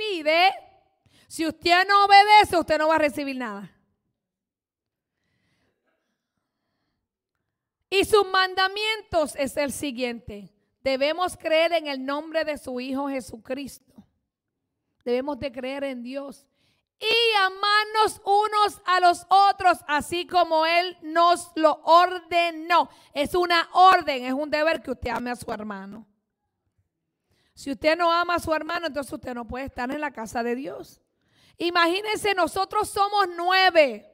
pide, si usted no obedece, usted no va a recibir nada. Y sus mandamientos es el siguiente. Debemos creer en el nombre de su Hijo Jesucristo. Debemos de creer en Dios y amarnos unos a los otros, así como Él nos lo ordenó. Es una orden, es un deber que usted ame a su hermano. Si usted no ama a su hermano, entonces usted no puede estar en la casa de Dios. Imagínense, nosotros somos nueve.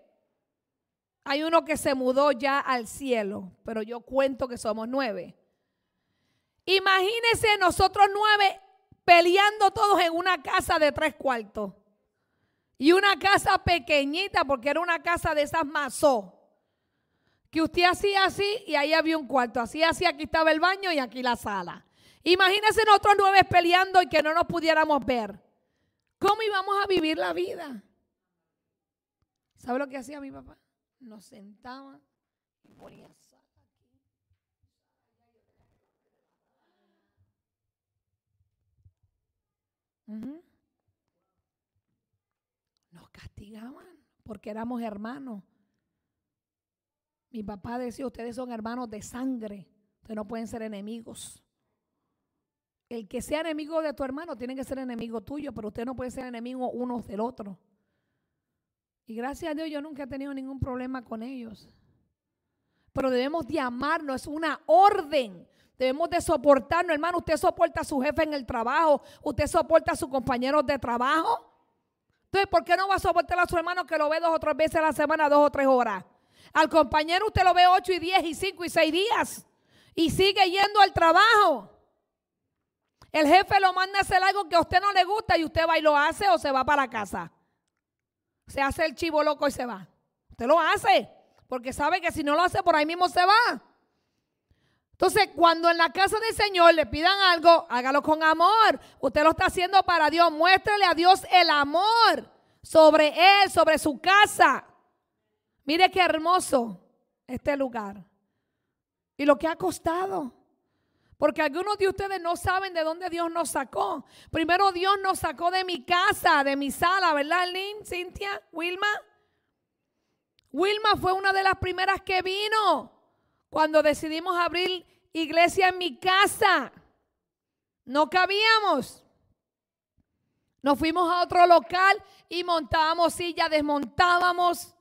Hay uno que se mudó ya al cielo, pero yo cuento que somos nueve. Imagínense nosotros nueve peleando todos en una casa de tres cuartos. Y una casa pequeñita, porque era una casa de esas mazó. Que usted hacía así y ahí había un cuarto. Así, así, aquí estaba el baño y aquí la sala. Imagínense nosotros nueve peleando y que no nos pudiéramos ver. ¿Cómo íbamos a vivir la vida? ¿Sabe lo que hacía mi papá? Nos sentaba y ponía sal aquí. Nos castigaban porque éramos hermanos. Mi papá decía, ustedes son hermanos de sangre, ustedes no pueden ser enemigos. El que sea enemigo de tu hermano tiene que ser enemigo tuyo, pero usted no puede ser enemigo uno del otro. Y gracias a Dios yo nunca he tenido ningún problema con ellos. Pero debemos de amarnos, es una orden. Debemos de soportarnos, hermano. Usted soporta a su jefe en el trabajo, usted soporta a sus compañeros de trabajo. Entonces, ¿por qué no va a soportar a su hermano que lo ve dos o tres veces a la semana, dos o tres horas? Al compañero usted lo ve ocho y diez y cinco y seis días y sigue yendo al trabajo. El jefe lo manda a hacer algo que a usted no le gusta y usted va y lo hace o se va para casa. Se hace el chivo loco y se va. Usted lo hace porque sabe que si no lo hace por ahí mismo se va. Entonces, cuando en la casa del Señor le pidan algo, hágalo con amor. Usted lo está haciendo para Dios. Muéstrele a Dios el amor sobre Él, sobre su casa. Mire qué hermoso este lugar. Y lo que ha costado. Porque algunos de ustedes no saben de dónde Dios nos sacó. Primero Dios nos sacó de mi casa, de mi sala, ¿verdad, Lynn, Cintia, Wilma? Wilma fue una de las primeras que vino cuando decidimos abrir iglesia en mi casa. No cabíamos. Nos fuimos a otro local y montábamos silla, desmontábamos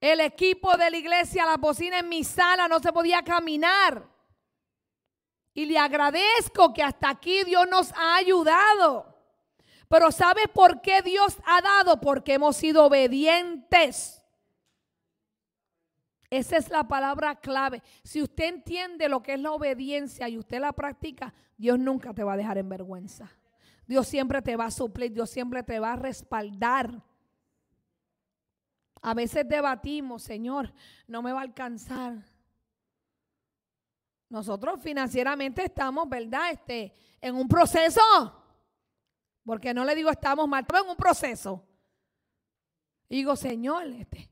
el equipo de la iglesia, la bocina en mi sala, no se podía caminar. Y le agradezco que hasta aquí Dios nos ha ayudado. Pero ¿sabe por qué Dios ha dado? Porque hemos sido obedientes. Esa es la palabra clave. Si usted entiende lo que es la obediencia y usted la practica, Dios nunca te va a dejar en vergüenza. Dios siempre te va a suplir, Dios siempre te va a respaldar. A veces debatimos, Señor, no me va a alcanzar. Nosotros financieramente estamos, ¿verdad? Este, en un proceso. Porque no le digo estamos mal, estamos en un proceso. digo, Señor, este,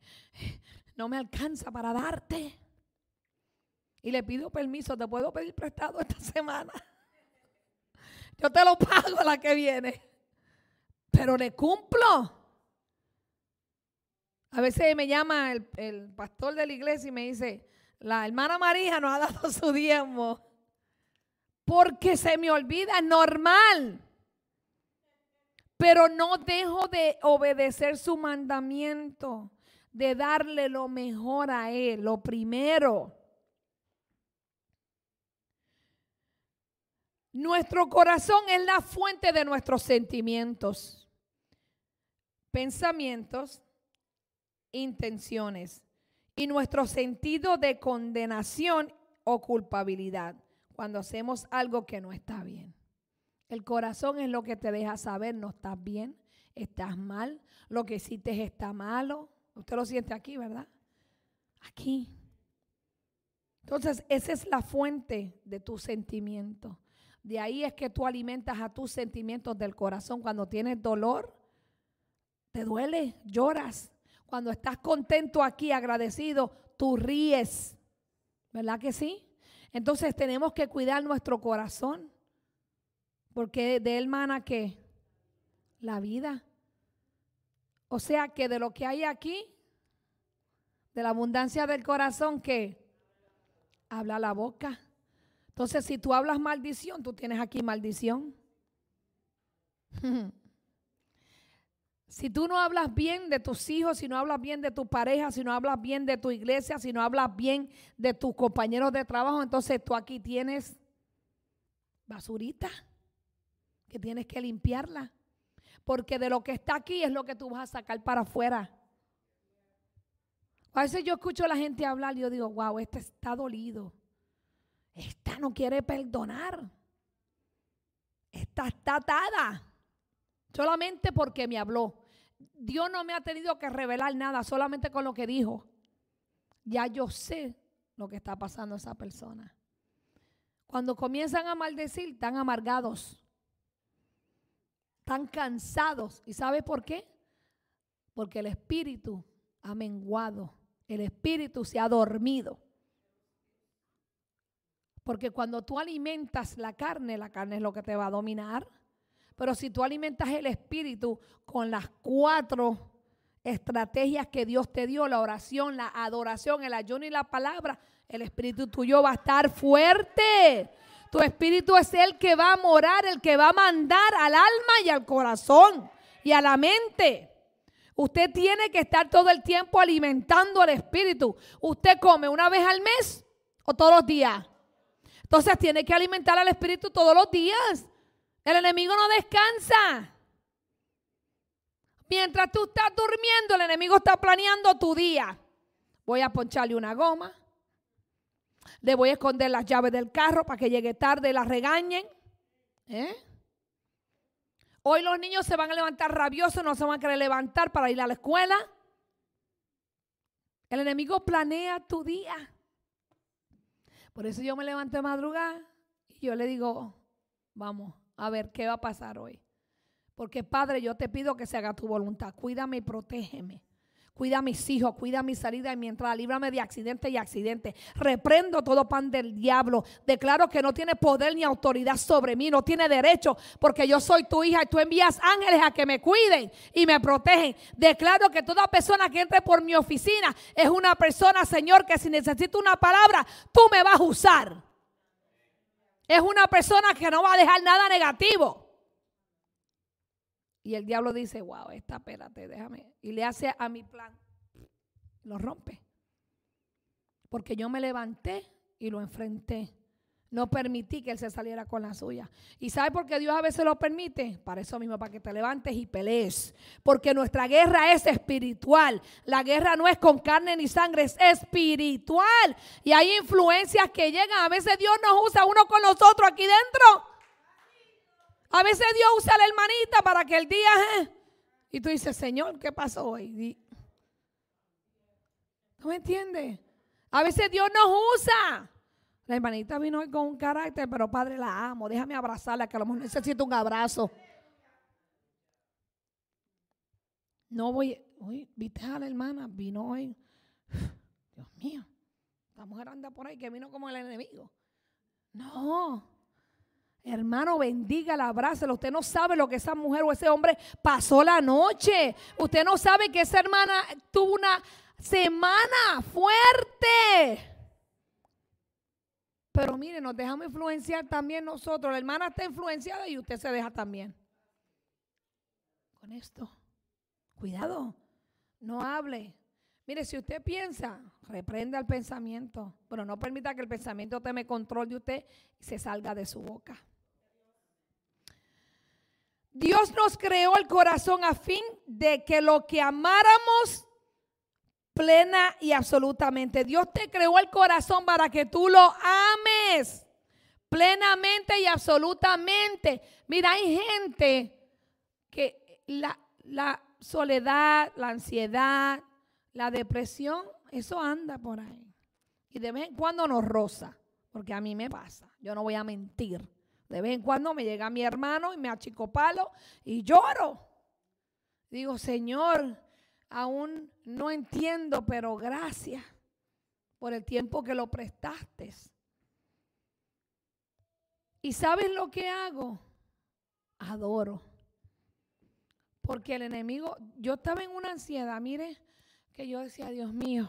no me alcanza para darte. Y le pido permiso, te puedo pedir prestado esta semana. Yo te lo pago la que viene. Pero le cumplo. A veces me llama el, el pastor de la iglesia y me dice, la hermana María no ha dado su diezmo. Porque se me olvida, normal. Pero no dejo de obedecer su mandamiento, de darle lo mejor a Él, lo primero. Nuestro corazón es la fuente de nuestros sentimientos, pensamientos, intenciones y nuestro sentido de condenación o culpabilidad cuando hacemos algo que no está bien. El corazón es lo que te deja saber, no estás bien, estás mal, lo que hiciste está malo. Usted lo siente aquí, ¿verdad? Aquí. Entonces, esa es la fuente de tu sentimiento. De ahí es que tú alimentas a tus sentimientos del corazón. Cuando tienes dolor, te duele, lloras, cuando estás contento aquí, agradecido, tú ríes. ¿Verdad que sí? Entonces tenemos que cuidar nuestro corazón. Porque de él mana que la vida. O sea que de lo que hay aquí, de la abundancia del corazón, que habla la boca. Entonces, si tú hablas maldición, tú tienes aquí maldición. Si tú no hablas bien de tus hijos, si no hablas bien de tu pareja, si no hablas bien de tu iglesia, si no hablas bien de tus compañeros de trabajo, entonces tú aquí tienes basurita que tienes que limpiarla. Porque de lo que está aquí es lo que tú vas a sacar para afuera. A veces yo escucho a la gente hablar y yo digo, wow, este está dolido. Esta no quiere perdonar. Esta está atada. Solamente porque me habló. Dios no me ha tenido que revelar nada, solamente con lo que dijo. Ya yo sé lo que está pasando a esa persona. Cuando comienzan a maldecir, están amargados, están cansados. ¿Y sabe por qué? Porque el espíritu ha menguado, el espíritu se ha dormido. Porque cuando tú alimentas la carne, la carne es lo que te va a dominar. Pero si tú alimentas el espíritu con las cuatro estrategias que Dios te dio, la oración, la adoración, el ayuno y la palabra, el espíritu tuyo va a estar fuerte. Tu espíritu es el que va a morar, el que va a mandar al alma y al corazón y a la mente. Usted tiene que estar todo el tiempo alimentando al espíritu. Usted come una vez al mes o todos los días. Entonces tiene que alimentar al espíritu todos los días. El enemigo no descansa. Mientras tú estás durmiendo, el enemigo está planeando tu día. Voy a poncharle una goma. Le voy a esconder las llaves del carro para que llegue tarde y la regañen. ¿Eh? Hoy los niños se van a levantar rabiosos, no se van a querer levantar para ir a la escuela. El enemigo planea tu día. Por eso yo me levanto de madrugada y yo le digo, vamos, a ver qué va a pasar hoy. Porque Padre, yo te pido que se haga tu voluntad. Cuídame y protégeme. Cuida a mis hijos, cuida mi salida y mi entrada. Líbrame de accidente y accidente. Reprendo todo pan del diablo. Declaro que no tiene poder ni autoridad sobre mí. No tiene derecho porque yo soy tu hija y tú envías ángeles a que me cuiden y me protegen. Declaro que toda persona que entre por mi oficina es una persona, Señor, que si necesito una palabra, tú me vas a usar. Es una persona que no va a dejar nada negativo. Y el diablo dice, wow, esta, espérate, déjame. Y le hace a mi plan. Lo rompe. Porque yo me levanté y lo enfrenté. No permití que él se saliera con la suya. ¿Y sabe por qué Dios a veces lo permite? Para eso mismo, para que te levantes y pelees. Porque nuestra guerra es espiritual. La guerra no es con carne ni sangre, es espiritual. Y hay influencias que llegan. A veces Dios nos usa uno con nosotros aquí dentro. A veces Dios usa a la hermanita para que el día... ¿eh? Y tú dices, Señor, ¿qué pasó hoy? ¿No me entiendes? A veces Dios nos usa. La hermanita vino hoy con un carácter, pero padre, la amo. Déjame abrazarla, que a lo mejor necesito un abrazo. No voy. Uy, viste a la hermana, vino hoy. Dios mío, la mujer anda por ahí que vino como el enemigo. No. Hermano, bendiga, abrázalo. Usted no sabe lo que esa mujer o ese hombre pasó la noche. Usted no sabe que esa hermana tuvo una semana fuerte. Pero mire, nos dejamos influenciar también nosotros. La hermana está influenciada y usted se deja también. Con esto, cuidado, no hable. Mire, si usted piensa, reprenda el pensamiento, pero no permita que el pensamiento tome control de usted y se salga de su boca. Dios nos creó el corazón a fin de que lo que amáramos plena y absolutamente. Dios te creó el corazón para que tú lo ames plenamente y absolutamente. Mira, hay gente que la, la soledad, la ansiedad, la depresión, eso anda por ahí. Y de vez en cuando nos roza, porque a mí me pasa, yo no voy a mentir. De vez en cuando me llega mi hermano y me achicopalo y lloro. Digo, Señor, aún no entiendo, pero gracias por el tiempo que lo prestaste. ¿Y sabes lo que hago? Adoro. Porque el enemigo, yo estaba en una ansiedad, mire, que yo decía, Dios mío,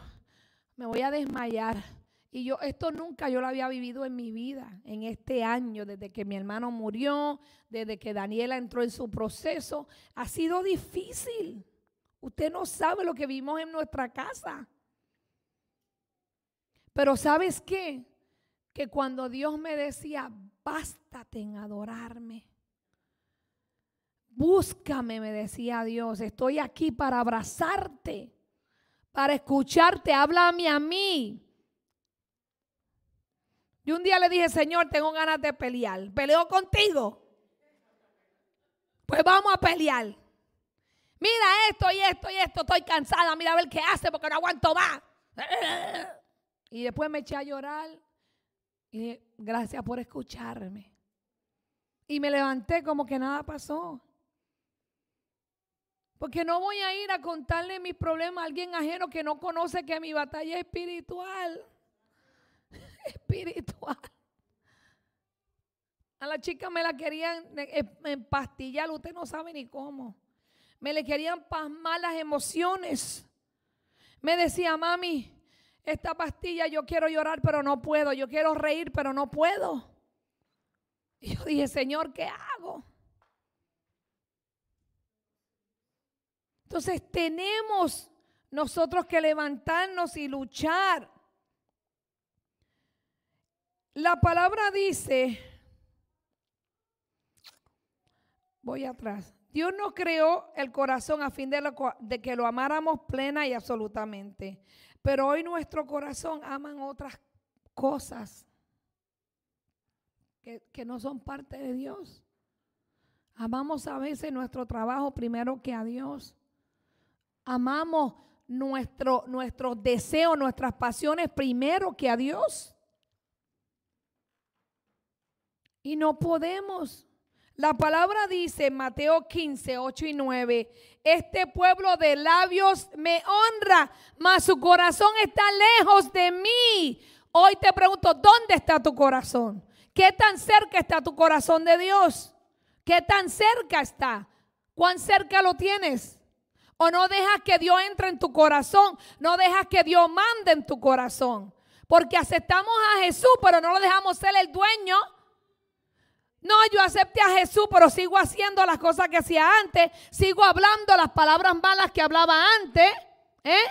me voy a desmayar. Y yo, esto nunca yo lo había vivido en mi vida, en este año, desde que mi hermano murió, desde que Daniela entró en su proceso. Ha sido difícil. Usted no sabe lo que vimos en nuestra casa. Pero ¿sabes qué? Que cuando Dios me decía, bástate en adorarme. Búscame, me decía Dios. Estoy aquí para abrazarte, para escucharte. Háblame a mí. Y un día le dije, Señor, tengo ganas de pelear. ¿Peleo contigo? Pues vamos a pelear. Mira esto y esto y esto. Estoy cansada. Mira a ver qué hace porque no aguanto más. Y después me eché a llorar. Y dije, gracias por escucharme. Y me levanté como que nada pasó. Porque no voy a ir a contarle mis problemas a alguien ajeno que no conoce que mi batalla es espiritual espiritual. A la chica me la querían empastillar, usted no sabe ni cómo. Me le querían pasmar las emociones. Me decía, mami, esta pastilla yo quiero llorar, pero no puedo. Yo quiero reír, pero no puedo. Y yo dije, Señor, ¿qué hago? Entonces tenemos nosotros que levantarnos y luchar. La palabra dice, voy atrás, Dios nos creó el corazón a fin de, que lo amáramos plena y absolutamente. Pero hoy nuestro corazón aman otras cosas que, que no son parte de Dios. Amamos a veces nuestro trabajo primero que a Dios. Amamos nuestro, nuestros deseos, nuestras pasiones primero que a Dios. Y no podemos. La palabra dice Mateo 15, 8 y 9, este pueblo de labios me honra, mas su corazón está lejos de mí. Hoy te pregunto, ¿dónde está tu corazón? ¿Qué tan cerca está tu corazón de Dios? ¿Qué tan cerca está? ¿Cuán cerca lo tienes? ¿O no dejas que Dios entre en tu corazón? ¿No dejas que Dios mande en tu corazón? Porque aceptamos a Jesús, pero no lo dejamos ser el dueño no, yo acepté a Jesús, pero sigo haciendo las cosas que hacía antes. Sigo hablando las palabras malas que hablaba antes. ¿eh?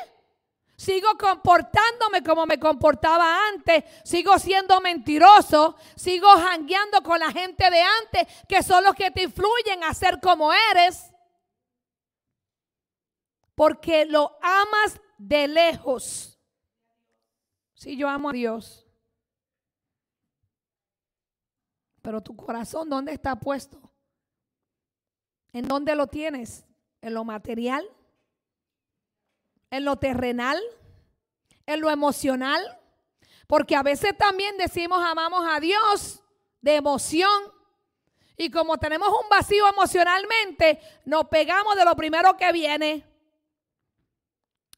Sigo comportándome como me comportaba antes. Sigo siendo mentiroso. Sigo jangueando con la gente de antes, que son los que te influyen a ser como eres. Porque lo amas de lejos. Si yo amo a Dios. Pero tu corazón, ¿dónde está puesto? ¿En dónde lo tienes? ¿En lo material? ¿En lo terrenal? ¿En lo emocional? Porque a veces también decimos amamos a Dios de emoción. Y como tenemos un vacío emocionalmente, nos pegamos de lo primero que viene.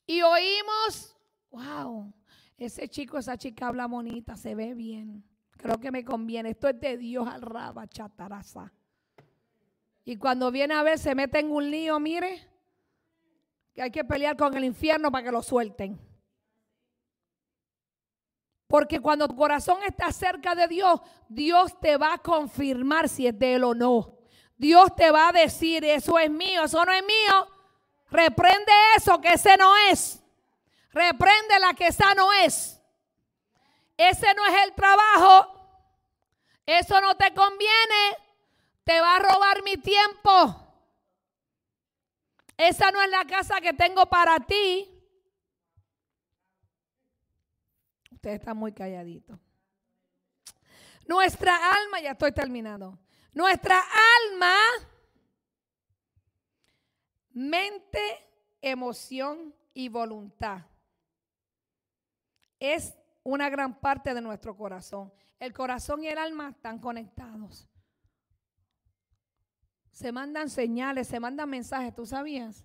Y oímos, wow, ese chico, esa chica habla bonita, se ve bien. Creo que me conviene. Esto es de Dios al raba, chataraza. Y cuando viene a ver, se mete en un lío, mire, que hay que pelear con el infierno para que lo suelten. Porque cuando tu corazón está cerca de Dios, Dios te va a confirmar si es de Él o no. Dios te va a decir, eso es mío, eso no es mío. Reprende eso, que ese no es. Reprende la que esa no es. Ese no es el trabajo. Eso no te conviene. Te va a robar mi tiempo. Esa no es la casa que tengo para ti. Usted está muy calladito. Nuestra alma, ya estoy terminando. Nuestra alma, mente, emoción y voluntad es una gran parte de nuestro corazón. El corazón y el alma están conectados. Se mandan señales, se mandan mensajes, ¿tú sabías?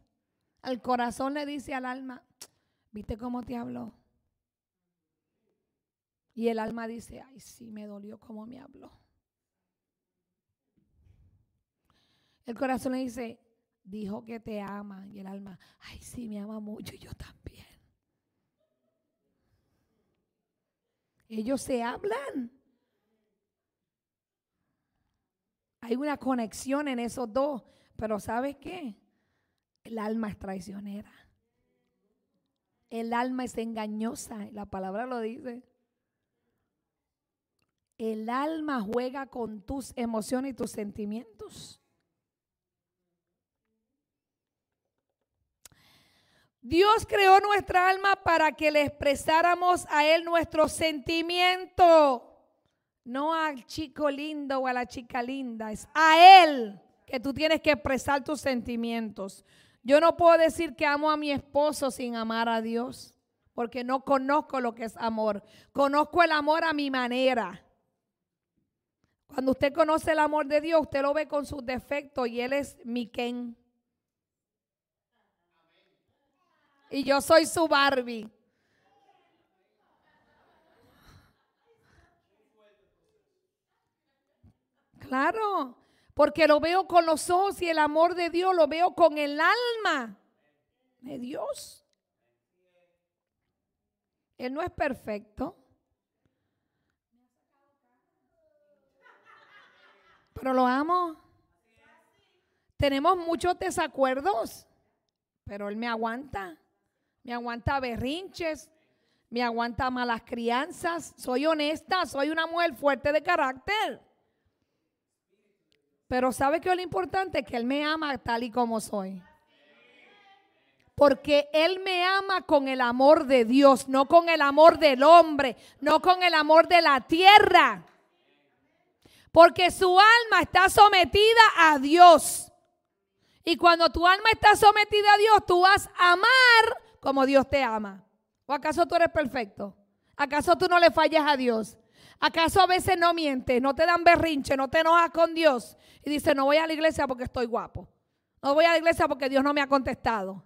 El corazón le dice al alma, ¿viste cómo te habló? Y el alma dice, ay, sí, me dolió cómo me habló. El corazón le dice, dijo que te ama. Y el alma, ay, sí, me ama mucho, yo también. Ellos se hablan. Hay una conexión en esos dos, pero ¿sabes qué? El alma es traicionera. El alma es engañosa, la palabra lo dice. El alma juega con tus emociones y tus sentimientos. Dios creó nuestra alma para que le expresáramos a Él nuestro sentimiento. No al chico lindo o a la chica linda, es a Él que tú tienes que expresar tus sentimientos. Yo no puedo decir que amo a mi esposo sin amar a Dios, porque no conozco lo que es amor. Conozco el amor a mi manera. Cuando usted conoce el amor de Dios, usted lo ve con sus defectos y Él es mi Ken. Y yo soy su Barbie. Claro, porque lo veo con los ojos y el amor de Dios lo veo con el alma de Dios. Él no es perfecto. Pero lo amo. Tenemos muchos desacuerdos, pero Él me aguanta. Me aguanta berrinches, me aguanta malas crianzas. Soy honesta, soy una mujer fuerte de carácter. Pero ¿sabe qué es lo importante? Que Él me ama tal y como soy. Porque Él me ama con el amor de Dios, no con el amor del hombre, no con el amor de la tierra. Porque su alma está sometida a Dios. Y cuando tu alma está sometida a Dios, tú vas a amar como Dios te ama. ¿O acaso tú eres perfecto? ¿Acaso tú no le fallas a Dios? ¿Acaso a veces no mientes, no te dan berrinche, no te enojas con Dios y dices, no voy a la iglesia porque estoy guapo? No voy a la iglesia porque Dios no me ha contestado.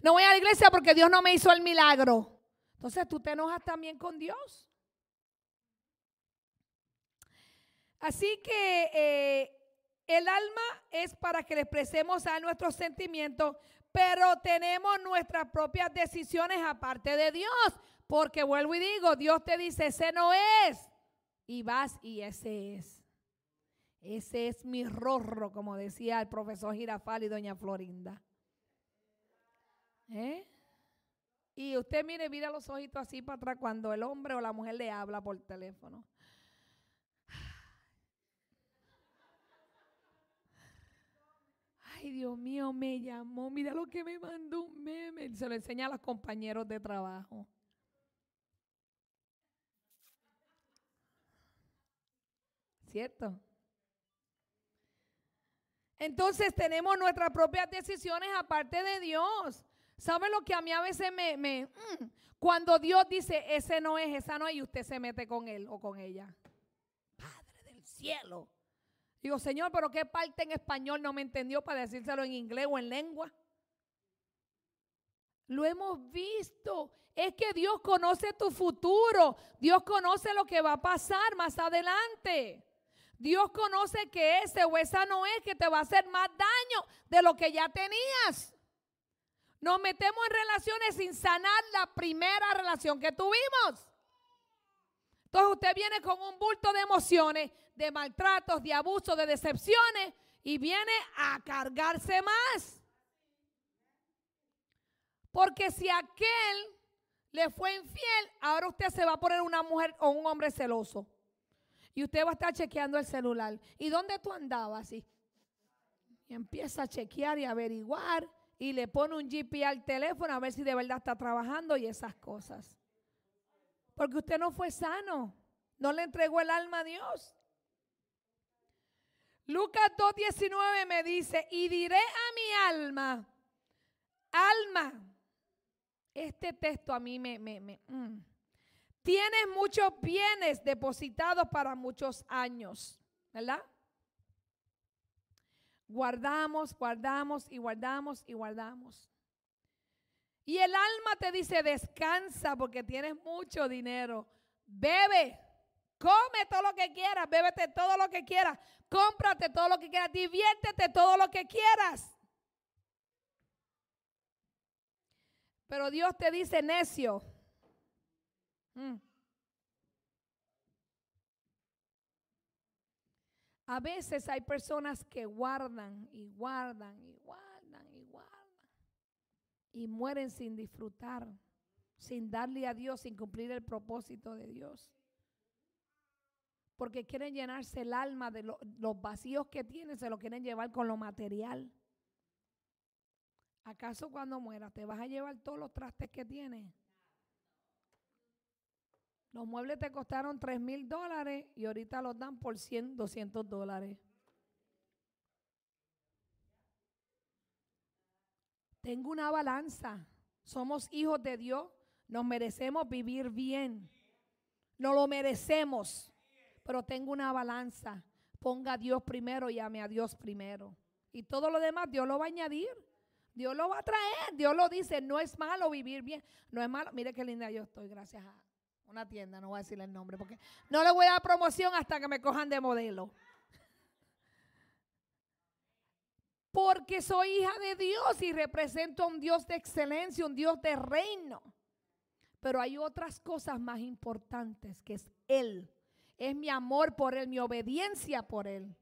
No voy a la iglesia porque Dios no me hizo el milagro. Entonces tú te enojas también con Dios. Así que eh, el alma es para que le expresemos a nuestros sentimientos, pero tenemos nuestras propias decisiones aparte de Dios. Porque vuelvo y digo, Dios te dice, ese no es. Y vas y ese es. Ese es mi rorro, como decía el profesor Girafal y doña Florinda. ¿Eh? Y usted mire, mira los ojitos así para atrás cuando el hombre o la mujer le habla por teléfono. Ay Dios mío, me llamó, mira lo que me mandó un meme. Se lo enseña a los compañeros de trabajo. ¿Cierto? Entonces tenemos nuestras propias decisiones aparte de Dios. ¿Sabe lo que a mí a veces me... mm, cuando Dios dice, ese no es, esa no es, y usted se mete con él o con ella. Padre del cielo. Digo, Señor, pero ¿qué parte en español no me entendió para decírselo en inglés o en lengua? Lo hemos visto. Es que Dios conoce tu futuro. Dios conoce lo que va a pasar más adelante. Dios conoce que ese o esa no es que te va a hacer más daño de lo que ya tenías. Nos metemos en relaciones sin sanar la primera relación que tuvimos. Entonces usted viene con un bulto de emociones, de maltratos, de abusos, de decepciones y viene a cargarse más. Porque si aquel le fue infiel, ahora usted se va a poner una mujer o un hombre celoso. Y usted va a estar chequeando el celular. ¿Y dónde tú andabas? Y, empieza a chequear y averiguar y le pone un GP al teléfono a ver si de verdad está trabajando y esas cosas. Porque usted no fue sano. No le entregó el alma a Dios. Lucas 2.19 me dice, y diré a mi alma, alma, este texto a mí me... mm. Tienes muchos bienes depositados para muchos años, ¿verdad? Guardamos, guardamos y guardamos y guardamos. Y el alma te dice, descansa porque tienes mucho dinero. Bebe, come todo lo que quieras, bébete todo lo que quieras, cómprate todo lo que quieras, diviértete todo lo que quieras. Pero Dios te dice necio. Mm. A veces hay personas que guardan y guardan y guardan y guardan y mueren sin disfrutar, sin darle a Dios, sin cumplir el propósito de Dios. Porque quieren llenarse el alma de los vacíos que tienen, se lo quieren llevar con lo material. ¿Acaso cuando mueras te vas a llevar todos los trastes que tienes? Los muebles te costaron 3 mil dólares y ahorita los dan por 100, 200 dólares. Tengo una balanza. Somos hijos de Dios. Nos merecemos vivir bien. No lo merecemos. Pero tengo una balanza. Ponga a Dios primero y ame a Dios primero. Y todo lo demás Dios lo va a añadir. Dios lo va a traer. Dios lo dice. No es malo vivir bien. No es malo. Mire qué linda yo estoy. Gracias a una tienda, no voy a decirle el nombre porque no le voy a dar promoción hasta que me cojan de modelo. Porque soy hija de Dios y represento a un Dios de excelencia, un Dios de reino. Pero hay otras cosas más importantes que es Él. Es mi amor por Él, mi obediencia por Él.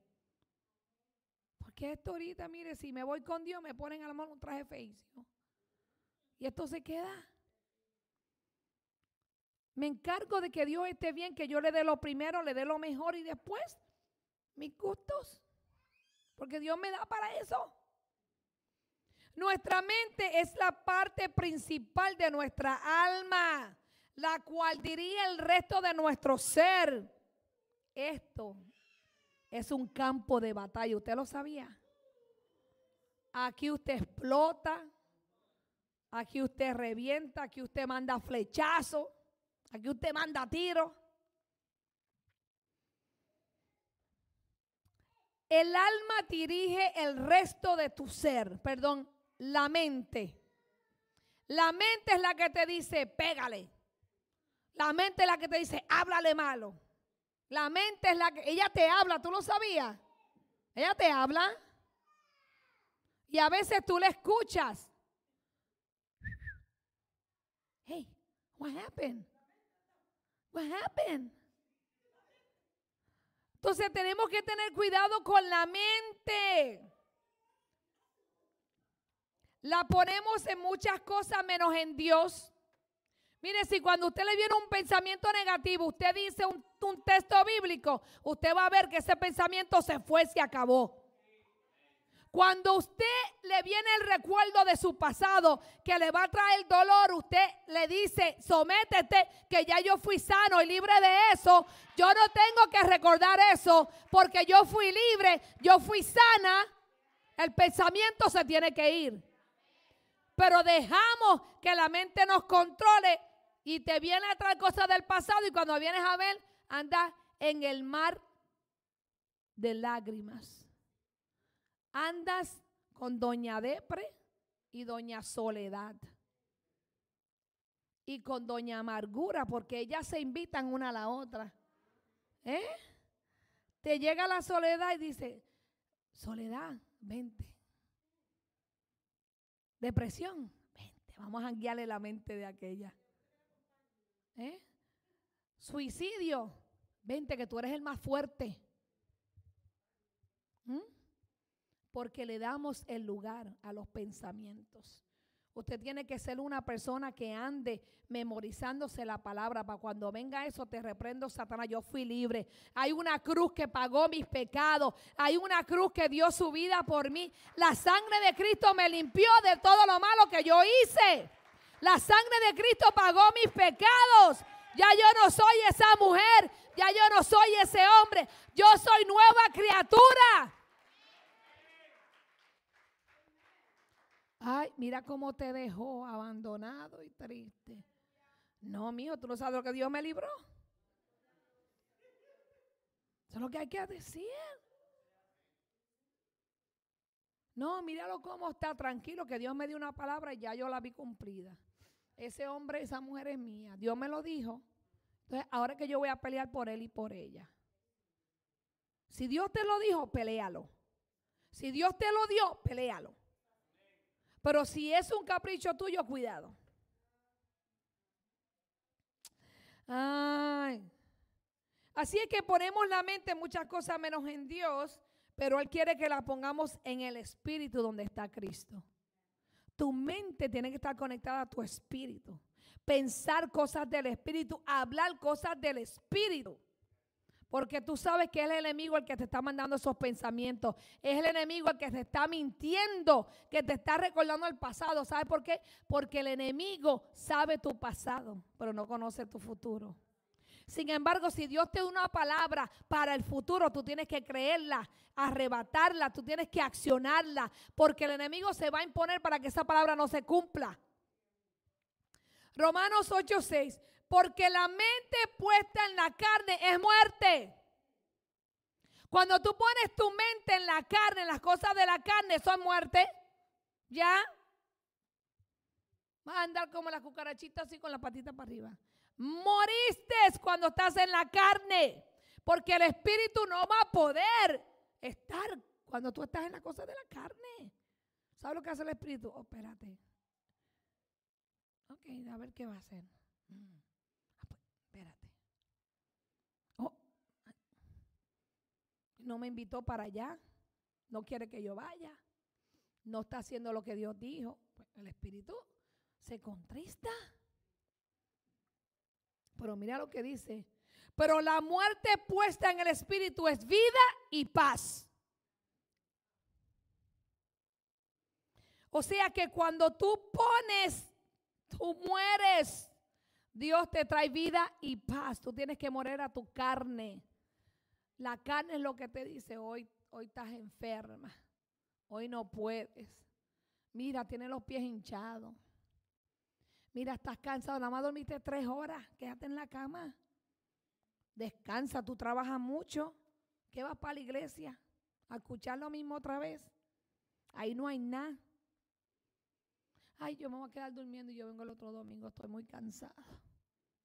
Porque esto ahorita, mire, si me voy con Dios, me ponen a la mano un traje feicio. Y esto se queda. Me encargo de que Dios esté bien, que yo le dé lo primero, le dé lo mejor y después mis gustos. Porque Dios me da para eso. Nuestra mente es la parte principal de nuestra alma, la cual diría el resto de nuestro ser. Esto es un campo de batalla. ¿Usted lo sabía? Aquí usted explota, aquí usted revienta, aquí usted manda flechazo. Aquí usted manda tiro. El alma dirige el resto de tu ser, perdón, la mente. La mente es la que te dice, pégale. La mente es la que te dice, háblale malo. La mente es la que, ella te habla, ¿tú lo sabías? Ella te habla. Y a veces tú le escuchas. Hey, what happened? What happened? Entonces tenemos que tener cuidado con la mente. La ponemos en muchas cosas menos en Dios. Mire, si cuando usted le viene un pensamiento negativo, usted dice un, texto bíblico, usted va a ver que ese pensamiento se fue, se acabó. Cuando usted le viene el recuerdo de su pasado que le va a traer dolor, usted le dice, sométete, que ya yo fui sano y libre de eso. Yo no tengo que recordar eso porque yo fui libre, yo fui sana. El pensamiento se tiene que ir. Pero dejamos que la mente nos controle y te viene a traer cosas del pasado y cuando vienes a ver, anda en el mar de lágrimas andas con doña Depre y doña Soledad. Y con doña Amargura, porque ellas se invitan una a la otra. ¿Eh? Te llega la soledad y dice, Soledad, vente. Depresión, vente, vamos a guiarle la mente de aquella. ¿Eh? Suicidio, vente que tú eres el más fuerte. ¿Mm? Porque le damos el lugar a los pensamientos. Usted tiene que ser una persona que ande memorizándose la palabra para cuando venga eso te reprendo Satanás, yo fui libre. Hay una cruz que pagó mis pecados, hay una cruz que dio su vida por mí. La sangre de Cristo me limpió de todo lo malo que yo hice. La sangre de Cristo pagó mis pecados. Ya yo no soy esa mujer, ya yo no soy ese hombre, yo soy nueva criatura. Ay, mira cómo te dejó abandonado y triste. No, mío, tú no sabes lo que Dios me libró. Eso es lo que hay que decir. No, míralo cómo está tranquilo, que Dios me dio una palabra y ya yo la vi cumplida. Ese hombre, esa mujer es mía. Dios me lo dijo. Entonces, ahora que yo voy a pelear por él y por ella. Si Dios te lo dijo, pelealo. Si Dios te lo dio, pelealo. Pero si es un capricho tuyo, cuidado. Ay. Así es que ponemos la mente en muchas cosas menos en Dios, pero Él quiere que la pongamos en el espíritu donde está Cristo. Tu mente tiene que estar conectada a tu espíritu. Pensar cosas del espíritu, hablar cosas del espíritu. Porque tú sabes que es el enemigo el que te está mandando esos pensamientos. Es el enemigo el que te está mintiendo, que te está recordando el pasado. ¿Sabes por qué? Porque el enemigo sabe tu pasado, pero no conoce tu futuro. Sin embargo, si Dios te da una palabra para el futuro, tú tienes que creerla, arrebatarla, tú tienes que accionarla, porque el enemigo se va a imponer para que esa palabra no se cumpla. Romanos 8:6, porque la mente puesta en la carne es muerte. Cuando tú pones tu mente en la carne, las cosas de la carne, son muerte. ¿Ya? Vas a andar como la cucarachita así con la patita para arriba. Moriste cuando estás en la carne. Porque el espíritu no va a poder estar cuando tú estás en la cosa de la carne. ¿Sabes lo que hace el espíritu? Oh, espérate. Ok, a ver qué va a hacer. Mm. Espérate. Oh, no me invitó para allá. No quiere que yo vaya. No está haciendo lo que Dios dijo. Pues el Espíritu se contrista. Pero mira lo que dice. Pero la muerte puesta en el Espíritu es vida y paz. O sea que cuando tú pones, tú mueres. Dios te trae vida y paz. Tú tienes que morir a tu carne. La carne es lo que te dice hoy, hoy estás enferma. Hoy no puedes. Mira, tienes los pies hinchados. Mira, estás cansado. Nada más dormiste tres horas. Quédate en la cama. Descansa. Tú trabajas mucho. ¿Qué vas para la iglesia? A escuchar lo mismo otra vez. Ahí no hay nada. Ay, yo me voy a quedar durmiendo y yo vengo el otro domingo, estoy muy cansada.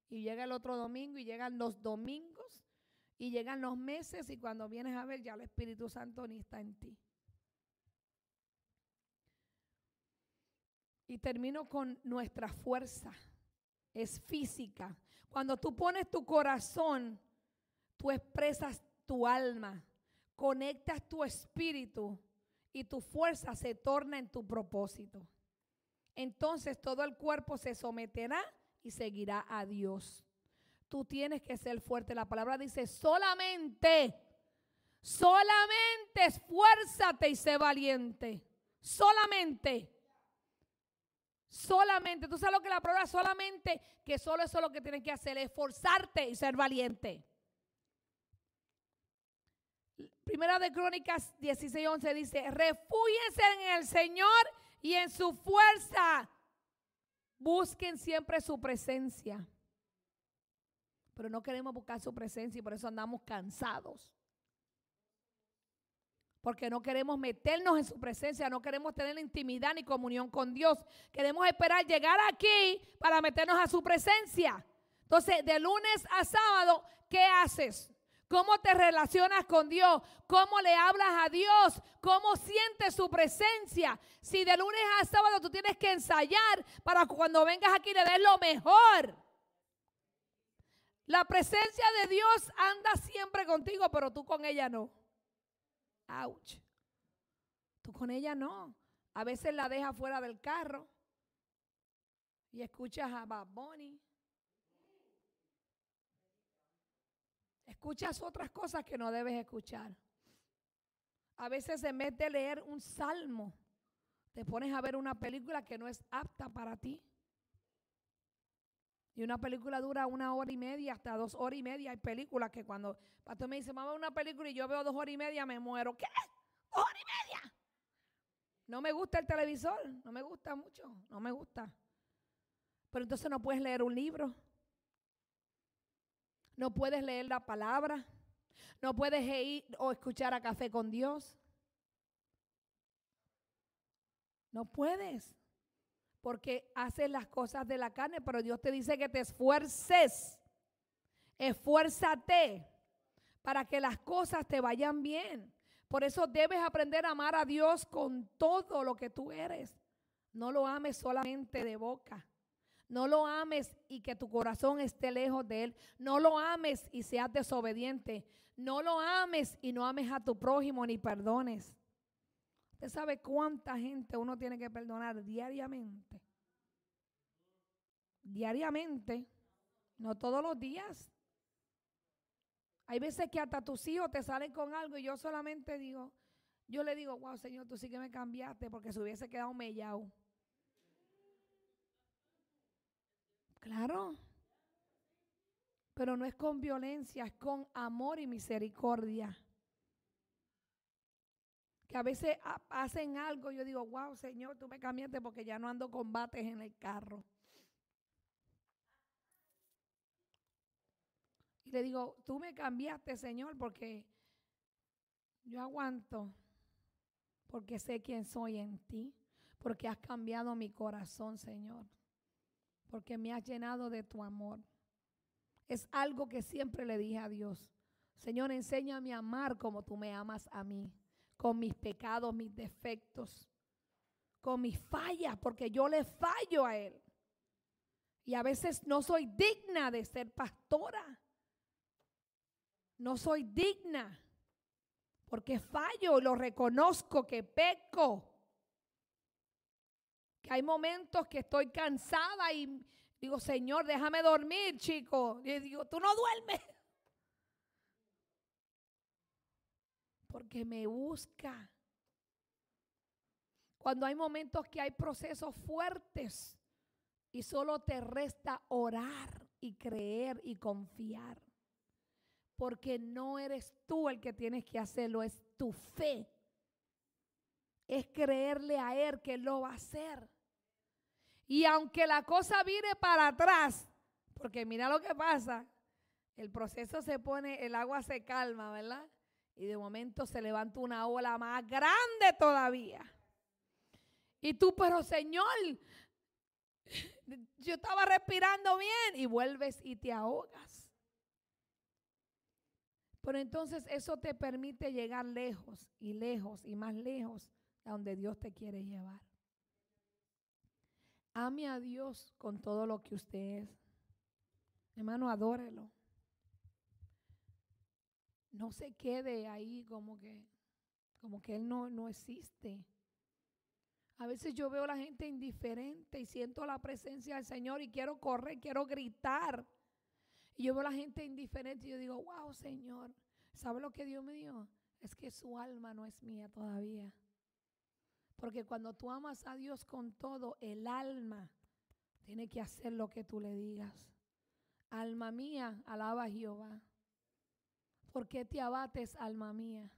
Y llega el otro domingo y llegan los domingos y llegan los meses y cuando vienes a ver ya el Espíritu Santo ni está en ti. Y termino con nuestra fuerza. Es física. Cuando tú pones tu corazón, tú expresas tu alma, conectas tu espíritu y tu fuerza se torna en tu propósito entonces todo el cuerpo se someterá y seguirá a Dios. Tú tienes que ser fuerte. La palabra dice solamente, solamente esfuérzate y sé valiente. Solamente. Solamente. Tú sabes lo que la palabra solamente, que solo eso es lo que tienes que hacer, esforzarte y ser valiente. Primera de Crónicas 16:11 dice, refúyense en el Señor y en su fuerza. Busquen siempre su presencia. Pero no queremos buscar su presencia y por eso andamos cansados. Porque no queremos meternos en su presencia, no queremos tener intimidad ni comunión con Dios. Queremos esperar llegar aquí para meternos a su presencia. Entonces, de lunes a sábado, ¿qué haces? ¿Cómo te relacionas con Dios? ¿Cómo le hablas a Dios? ¿Cómo sientes su presencia? Si de lunes a sábado tú tienes que ensayar para cuando vengas aquí le des lo mejor. La presencia de Dios anda siempre contigo, pero tú con ella no. Ouch. Tú con ella no. A veces la dejas fuera del carro y escuchas a Bad Bunny Escuchas otras cosas que no debes escuchar. A veces en vez de leer un salmo, te pones a ver una película que no es apta para ti. Y una película dura una hora y media, hasta dos horas y media. Hay películas que cuando pastor me dice, mamá, una película y yo veo dos horas y media, me muero. ¿Qué? ¿Dos horas y media? No me gusta el televisor, no me gusta mucho, no me gusta. Pero entonces no puedes leer un libro. No puedes leer la palabra. No puedes ir o escuchar a café con Dios. No puedes. Porque haces las cosas de la carne, pero Dios te dice que te esfuerces. Esfuérzate para que las cosas te vayan bien. Por eso debes aprender a amar a Dios con todo lo que tú eres. No lo ames solamente de boca. No lo ames y que tu corazón esté lejos de Él. No lo ames y seas desobediente. No lo ames y no ames a tu prójimo ni perdones. Usted sabe cuánta gente uno tiene que perdonar diariamente. Diariamente, no todos los días. Hay veces que hasta tus hijos te salen con algo y yo solamente digo, yo le digo, wow, Señor, tú sí que me cambiaste porque se hubiese quedado mellado. Claro. Pero no es con violencia, es con amor y misericordia. Que a veces hacen algo yo digo, wow, Señor, tú me cambiaste porque ya no ando combates en el carro. Y le digo, tú me cambiaste, Señor, porque yo aguanto, porque sé quién soy en ti, porque has cambiado mi corazón, Señor, porque me has llenado de tu amor. Es algo que siempre le dije a Dios. Señor, enséñame a amar como tú me amas a mí, con mis pecados, mis defectos, con mis fallas, porque yo le fallo a Él. Y a veces no soy digna de ser pastora. No soy digna porque fallo, lo reconozco que peco. Que hay momentos que estoy cansada y digo, Señor, déjame dormir, chico. Y digo, tú no duermes. Porque me busca. Cuando hay momentos que hay procesos fuertes y solo te resta orar y creer y confiar porque no eres tú el que tienes que hacerlo, es tu fe. Es creerle a Él que lo va a hacer. Y aunque la cosa vire para atrás, porque mira lo que pasa, el proceso se pone, el agua se calma, ¿verdad? Y de momento se levanta una ola más grande todavía. Y tú, pero Señor, yo estaba respirando bien y vuelves y te ahogas. Pero entonces eso te permite llegar lejos y lejos y más lejos a donde Dios te quiere llevar. Ame a Dios con todo lo que usted es. Hermano, adórelo. No se quede ahí como que, como que Él no, no existe. A veces yo veo a la gente indiferente y siento la presencia del Señor y quiero correr, quiero gritar. Y yo veo a la gente indiferente y yo digo, wow, Señor, ¿sabe lo que Dios me dio? Es que su alma no es mía todavía. Porque cuando tú amas a Dios con todo, el alma tiene que hacer lo que tú le digas. Alma mía, alaba a Jehová. ¿Por qué te abates, alma mía?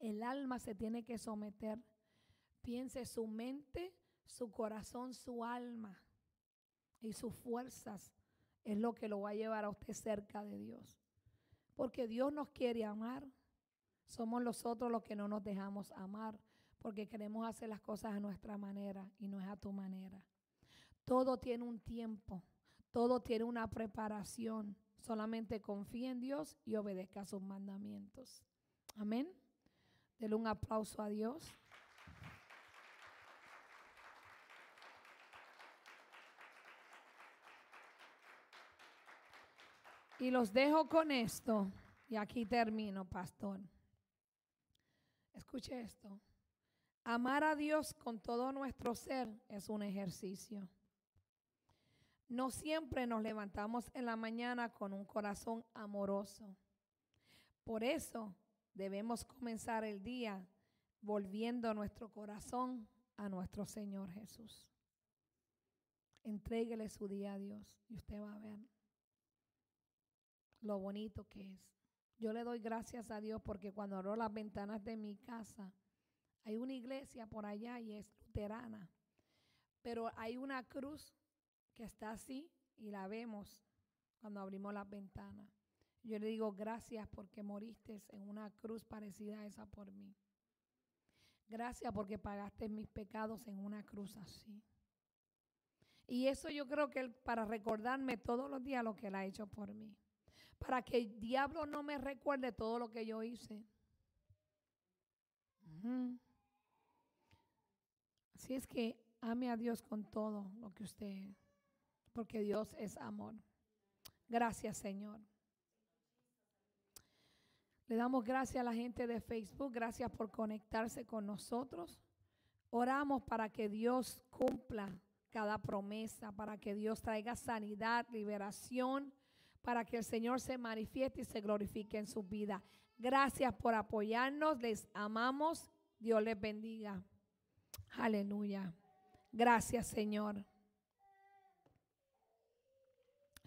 El alma se tiene que someter. Piense su mente, su corazón, su alma y sus fuerzas es lo que lo va a llevar a usted cerca de Dios. Porque Dios nos quiere amar. Somos nosotros los que no nos dejamos amar porque queremos hacer las cosas a nuestra manera y no es a tu manera. Todo tiene un tiempo, todo tiene una preparación. Solamente confía en Dios y obedezca sus mandamientos. Amén. Dele un aplauso a Dios. Y los dejo con esto. Y aquí termino, pastor. Escuche esto. Amar a Dios con todo nuestro ser es un ejercicio. No siempre nos levantamos en la mañana con un corazón amoroso. Por eso debemos comenzar el día volviendo nuestro corazón a nuestro Señor Jesús. Entréguele su día a Dios y usted va a ver lo bonito que es. Yo le doy gracias a Dios porque cuando abro las ventanas de mi casa, hay una iglesia por allá y es luterana, pero hay una cruz que está así y la vemos cuando abrimos las ventanas. Yo le digo gracias porque moriste en una cruz parecida a esa por mí. Gracias porque pagaste mis pecados en una cruz así. Y eso yo creo que para recordarme todos los días lo que Él ha hecho por mí. para que el diablo no me recuerde todo lo que yo hice. Así es que ame a Dios con todo lo que usted, porque Dios es amor. Gracias, Señor. Le damos gracias a la gente de Facebook, gracias por conectarse con nosotros. Oramos para que Dios cumpla cada promesa, para que Dios traiga sanidad, liberación, para que el Señor se manifieste y se glorifique en su vida. Gracias por apoyarnos, les amamos, Dios les bendiga. Aleluya. Gracias, Señor.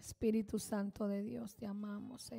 Espíritu Santo de Dios, te amamos.